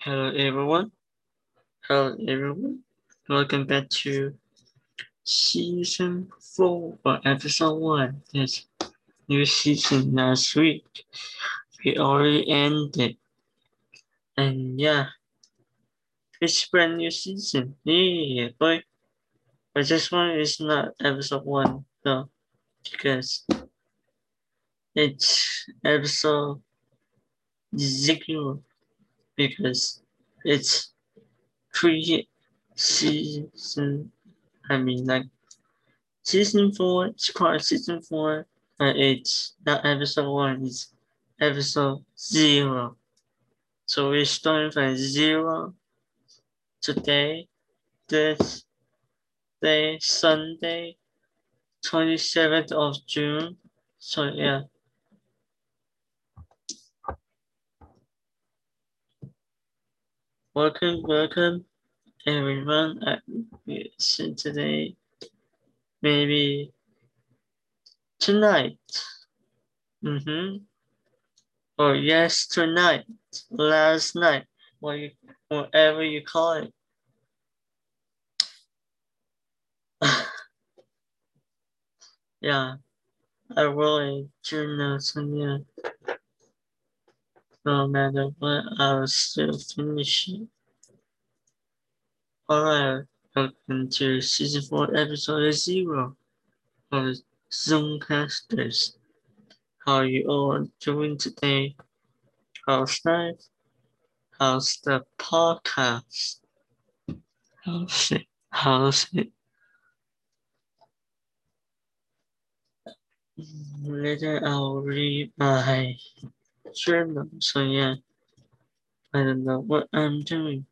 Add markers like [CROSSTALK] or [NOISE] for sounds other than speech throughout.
Hello everyone. Hello everyone. Welcome back to season four or episode one. Yes, new season last week. We already ended. And yeah, it's brand new season. Yeah, boy. But this one is not episode one though, because it's episode zero because it's pre season. I mean, like season four, it's called season four, but it's not episode one, it's episode zero. So we're starting from zero today, this day, Sunday, 27th of June. So yeah. Welcome, welcome everyone. I listen today, maybe tonight. Mm-hmm. Or yes, tonight, last night, you, whatever you call it. [LAUGHS] yeah, I really do know some yeah. No matter what, I'll still finish it. Alright, welcome to season 4, episode 0 of Zoomcasters. How are you all doing today? How's life? How's the podcast? How's it? How's it? Later I'll read my journal, so yeah, I don't know what I'm doing.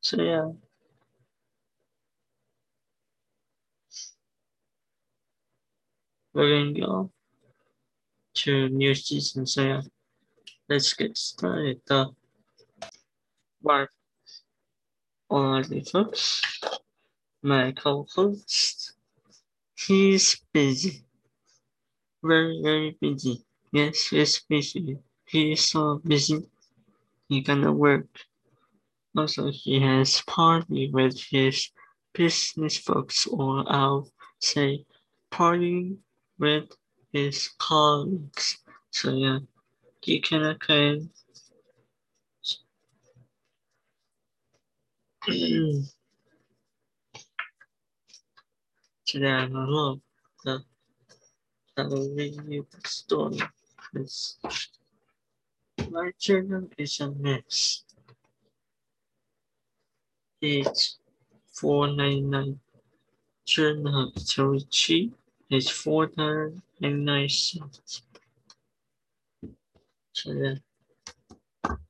So yeah. We're to go to new season, so yeah. Let's get started though. Mark already folks. My co-host. He's busy. Very, very busy. Yes, he's busy. He's so busy. He gonna work. Also, he has party with his business folks, or I'll say party with his colleagues. So yeah, he can attend. Today I will read the story. This my journal is a mess. Ninety nine. Journal is dollars and nine cents. So yeah,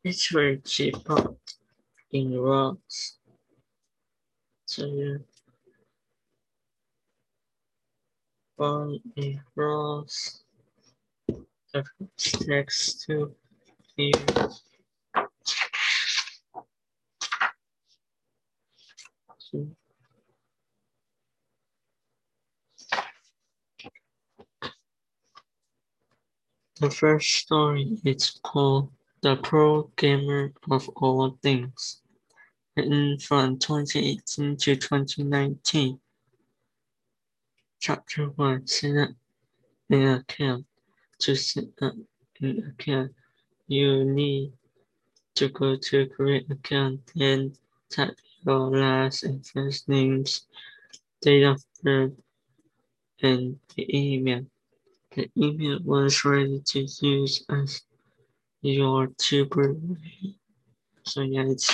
it's very cheap in rocks. So yeah. Buy a rose. The next to. So, The first story is called The Pro Gamer of All Things, written from 2018 to 2019. Chapter 1 Set up an account. To set up an account, you need to go to create account and type your last and first names, date of birth, and the email. The email was ready to use as your tuber. So yeah, it's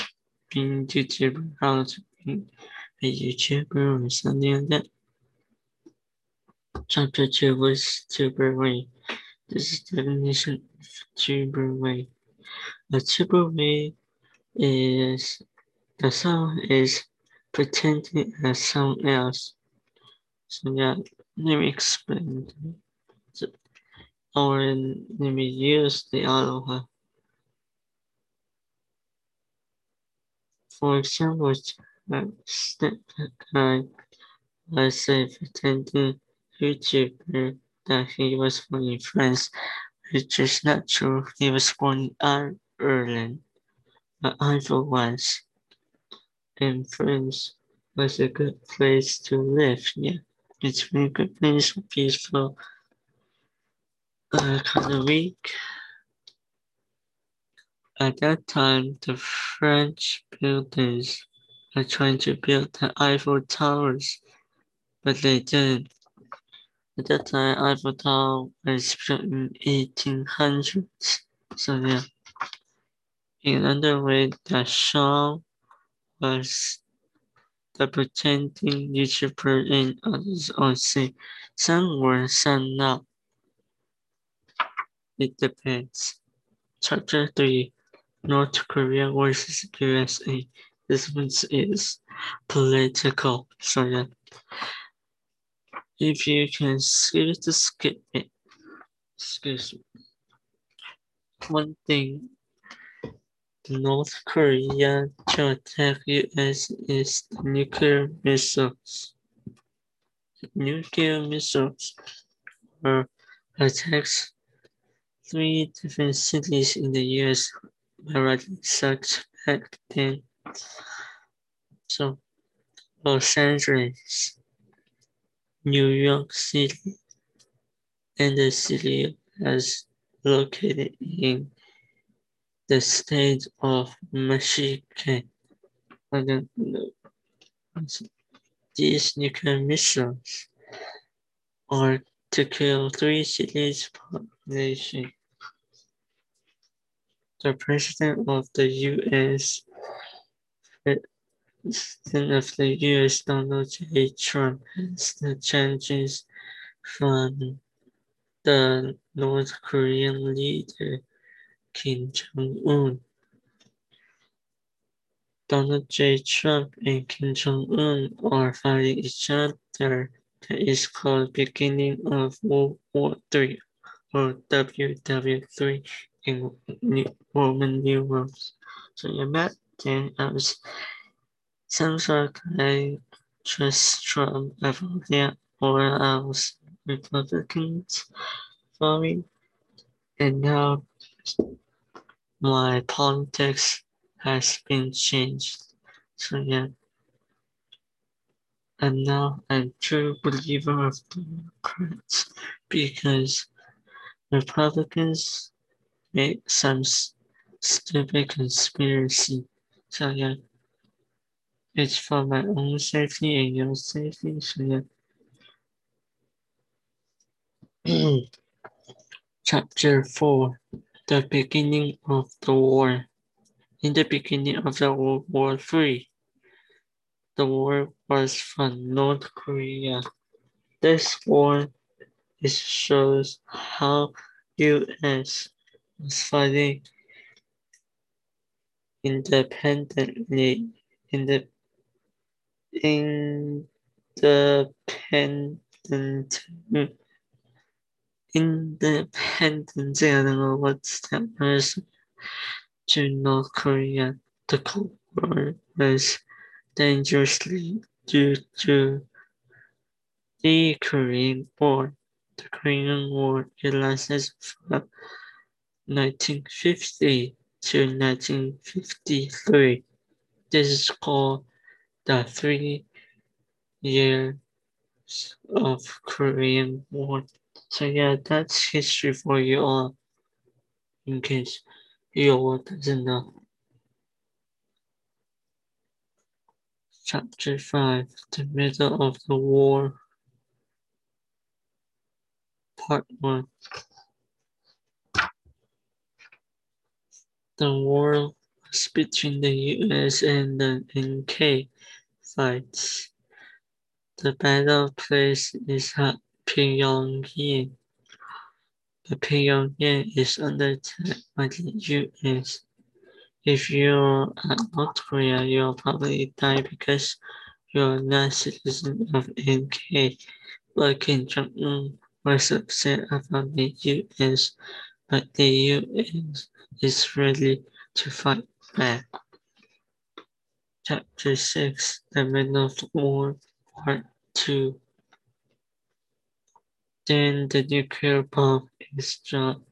being YouTuber, how to be a YouTuber or something like that. Chapter 2 was tuber way. This is the definition of tuber way. A tuber way is the sound is pretending as someone else. So yeah, let me explain. So, or let me use the aloha. For example, uh, step guy was say pretending YouTuber that he was born in France, which is not true. He was born in Ireland. but I Eiffel was. And France was a good place to live. Yeah, it's a good place, peaceful, uh, kind of weak. At that time, the French builders were trying to build the Eiffel Towers, but they didn't. At that time, Tower was built in 1800s. So yeah. In another way, the Shah was the pretending YouTuber and others also. Some were, some not. It depends. Chapter 3 North Korea versus USA. This one is political. So yeah. If you can skip to skip it. Excuse me. One thing North Korea to attack US is nuclear missiles. Nuclear missiles were attacks three different cities in the US already suspected. So, Los Angeles, New York City, and the city is located in the state of Michigan. These nuclear missiles are to kill three cities population the President of the U.S. President of the U.S. Donald J. Trump has the changes from the North Korean leader Kim Jong-un. Donald J. Trump and Kim Jong-un are fighting each other. That is called beginning of World War III or WW3 in Roman numerals. So you met then as some sort of trust Trump about that or else Republicans for me. And now my politics has been changed. So yeah. And now I'm true believer of Democrats because Republicans make some stupid conspiracy. So yeah, it's for my own safety and your safety. So yeah. [CLEARS THROAT] Chapter 4 The Beginning of the War. In the beginning of the World War III, the war was from North Korea. This war shows how U.S was fighting independently in the independent independent I don't what's that was to North Korea. The Cold War was dangerously due to the Korean War. The Korean War lasted from 1950 to 1953. This is called the three years of Korean War. So yeah, that's history for you all, in case you all doesn't know. Chapter 5, The Middle of the War, Part 1. The war was between the US and the NK fights. The battle place is Pyongyang. The Pyongyang is under attack by the US. If you're at North Korea, you'll probably die because you're not citizen of NK. But Kim Jong-un was upset about the US, but the US is ready to fight back. Chapter 6 The Men of War, Part 2. Then the nuclear bomb is dropped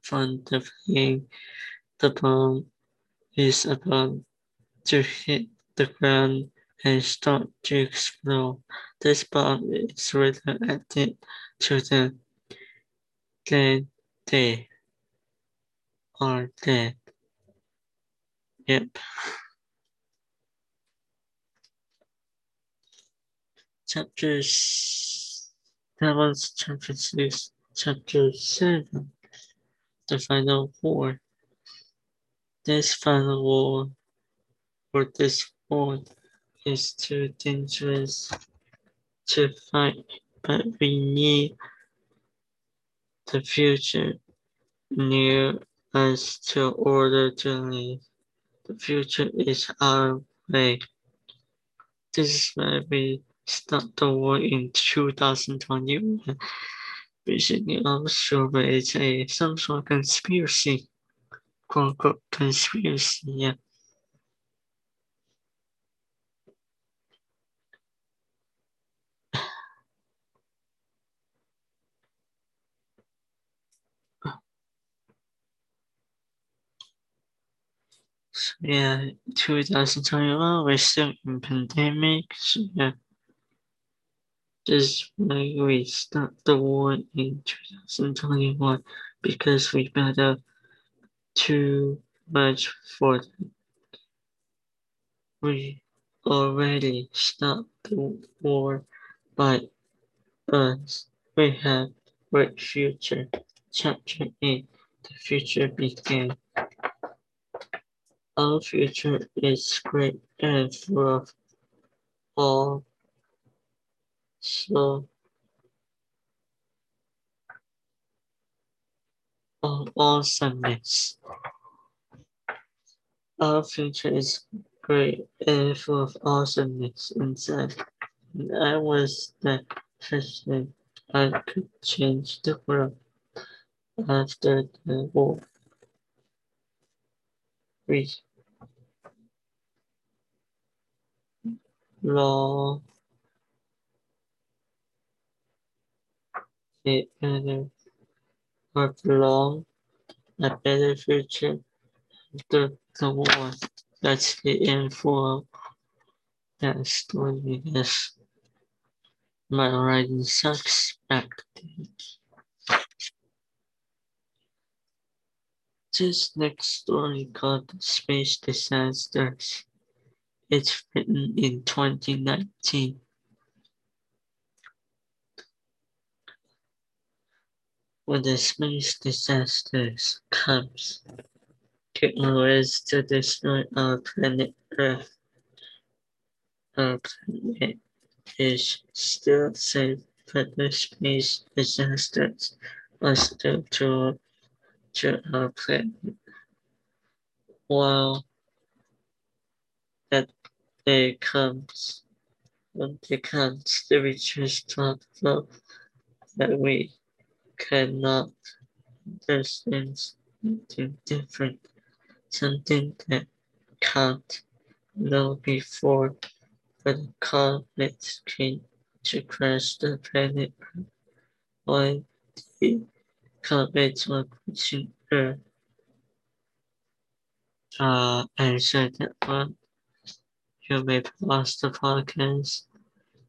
from the plane. The bomb is about to hit the ground and start to explode. This bomb is related to the dead they are dead. Yep. Chapter that was chapter six. Chapter seven. The final war. This final war for this war is too dangerous to fight, but we need the future near us to order to live. The future is our way. This is why we start the war in 2021. Basically, I'm sure it's a some sort of conspiracy, quote unquote conspiracy. Yeah. So yeah, 2021, we're still in pandemic. So yeah, this why we start the war in 2021 because we better too much for them. We already stopped the war, but us, we have great future. Chapter 8, the future began. Our future is great and full of all so of oh, awesomeness. Our future is great and full of awesomeness inside. And I was the person I could change the world after the war. We law or long a better future the, the war. That's the end for that story. Yes, my writing sucks back then. This next story called Space Disasters. It's written in 2019. When the space disasters comes, technologies to destroy our planet Earth. Our planet is still safe, but the space disasters are still to, to our planet. While that day comes, when it comes, the talk about that we cannot understand something different, something that can't know before, but the comet came to crash the planet while the comets were pushing Earth. Uh, answer that one. You may pause the podcast.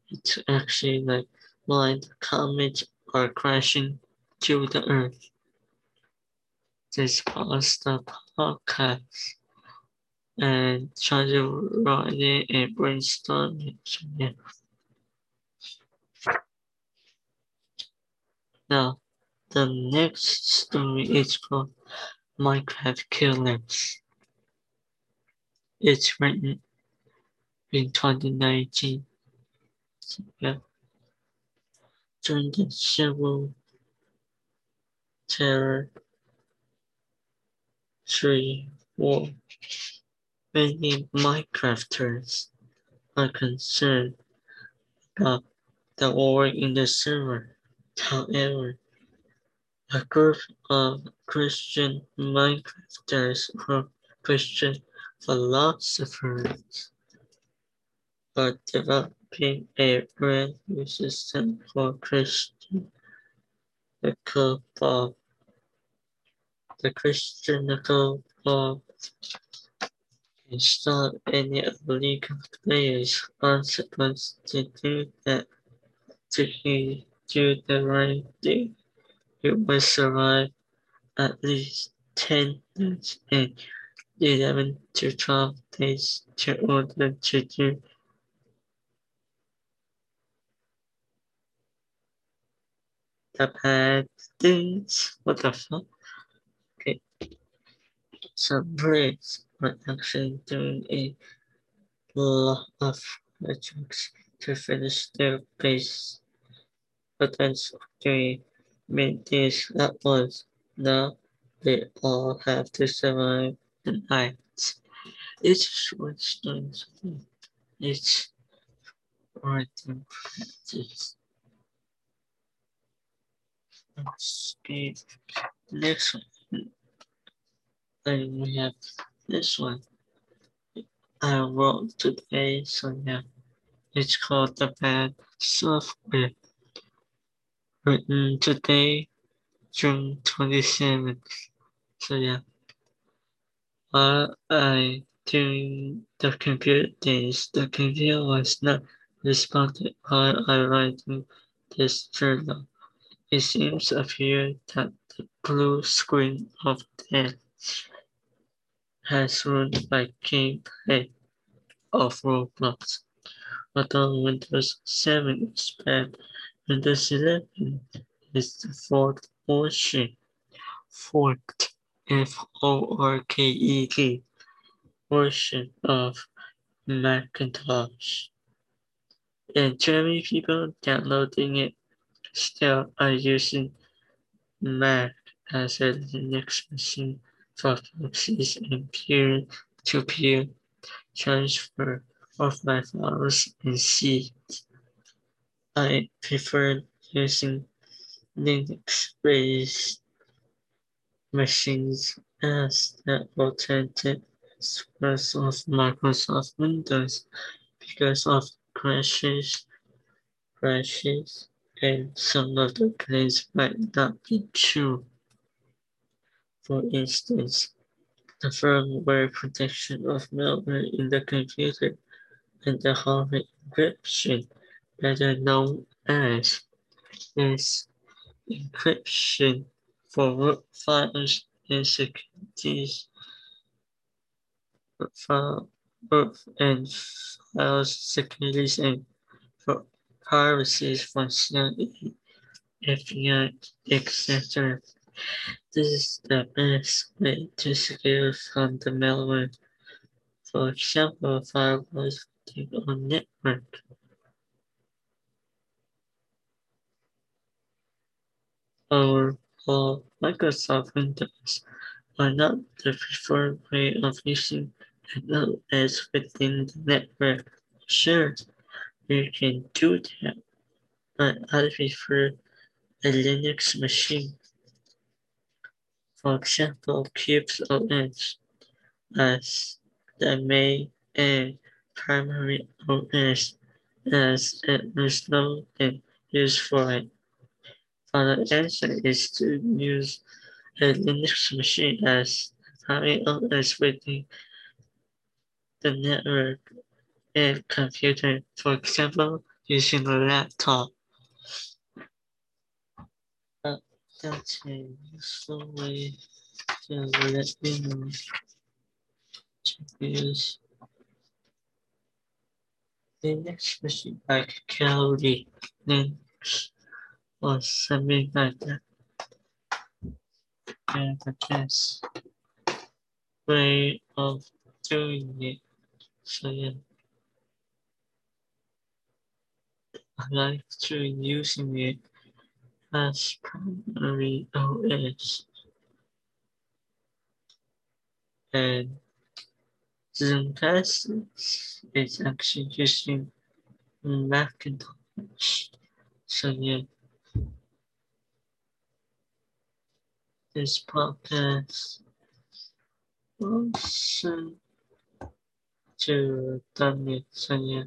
It's actually like while the comets are crashing to the earth. This pause the podcast and to write it and brainstorm it. Yeah. Now, the next story is called Minecraft Killers. It's written in 2019. Yeah. During the Civil Terror Tree War, many Minecrafters are concerned about the war in the server. However, a group of Christian Minecrafters or Christian philosophers are developing a brand new system for Christian Nickel Bob. The Christian Nickel Bob install any illegal players aren't supposed to do that. To do the right thing, you must survive at least 10 minutes and 11 to 12 days to order to do the bad things. What the fuck? Okay. Some Brits are actually a lot of projects to finish their base potential during mid days that was. Now they all have to survive the night. It's short stories. It's writing practice. Okay, next one. Then we have this one. I wrote today, so yeah. It's called The Bad Software. Written today, June 27th. So yeah. While I during the computer days, the computer was not responding while I writing this journal. It seems appear that the blue screen of death has ruined my gameplay of Roblox. Although Windows 7 is bad, Windows 11 is the fourth version. Forked, F-O-R-K-E-T, version of Macintosh. And many people downloading it still are using Mac as a Linux machine proxies and peer-to-peer transfer of my files in I prefer using Linux-based machines as the alternative source of Microsoft Windows because of crashes, crashes and some of the claims might not be true. For instance, the firmware protection of malware in the computer and the hardware encryption, better known as is encryption for root files and securities file and files securities and for privacy functionality, FBI, etc. This is the best way to secure from the malware. For example, firewalls on network. Or for Microsoft Windows are not the preferred way of using as within the network. Sure, you can do that, but I prefer a Linux machine. For example, Qubes OS as the main and primary OS as it is no and use for it. For the answer is to use a Linux machine as primary OS within the network and computer, for example, using a laptop. Useful way to let me know to use the next machine by Kali Linux or something like that. And the best way of doing it. So yeah. I like to using it as primary OS. And Zoomcast is actually using Macintosh. So yeah. This podcast also to done it. So yeah.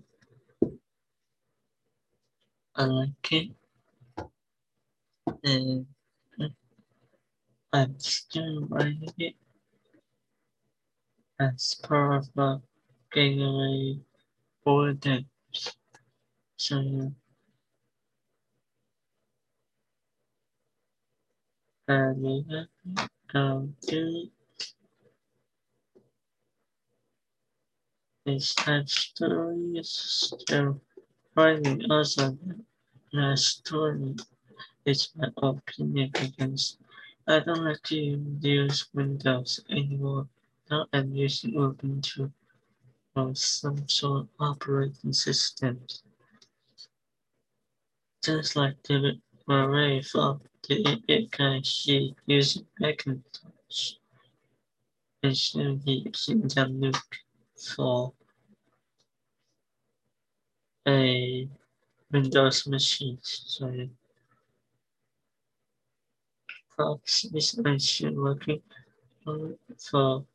I like it. And I'm still writing it. as part of the Gateway Board So yeah. And have um, do this type story is still finding us a story my opinion against I don't like to use Windows anymore. Now I'm using Ubuntu or some sort of operating system. Just like David Murray from the it guy she using Macintosh. And soon he using the Nuke for a Windows machine. So Fox is actually working for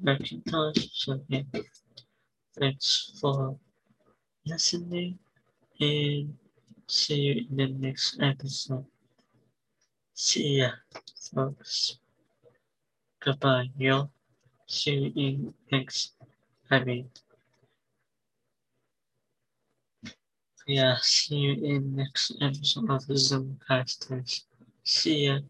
Macintosh. So yeah. Thanks for listening and see you in the next episode. See ya, folks. Goodbye, y'all. See you in next, I mean, yeah, see you in next episode of the Zoomcasters. See ya.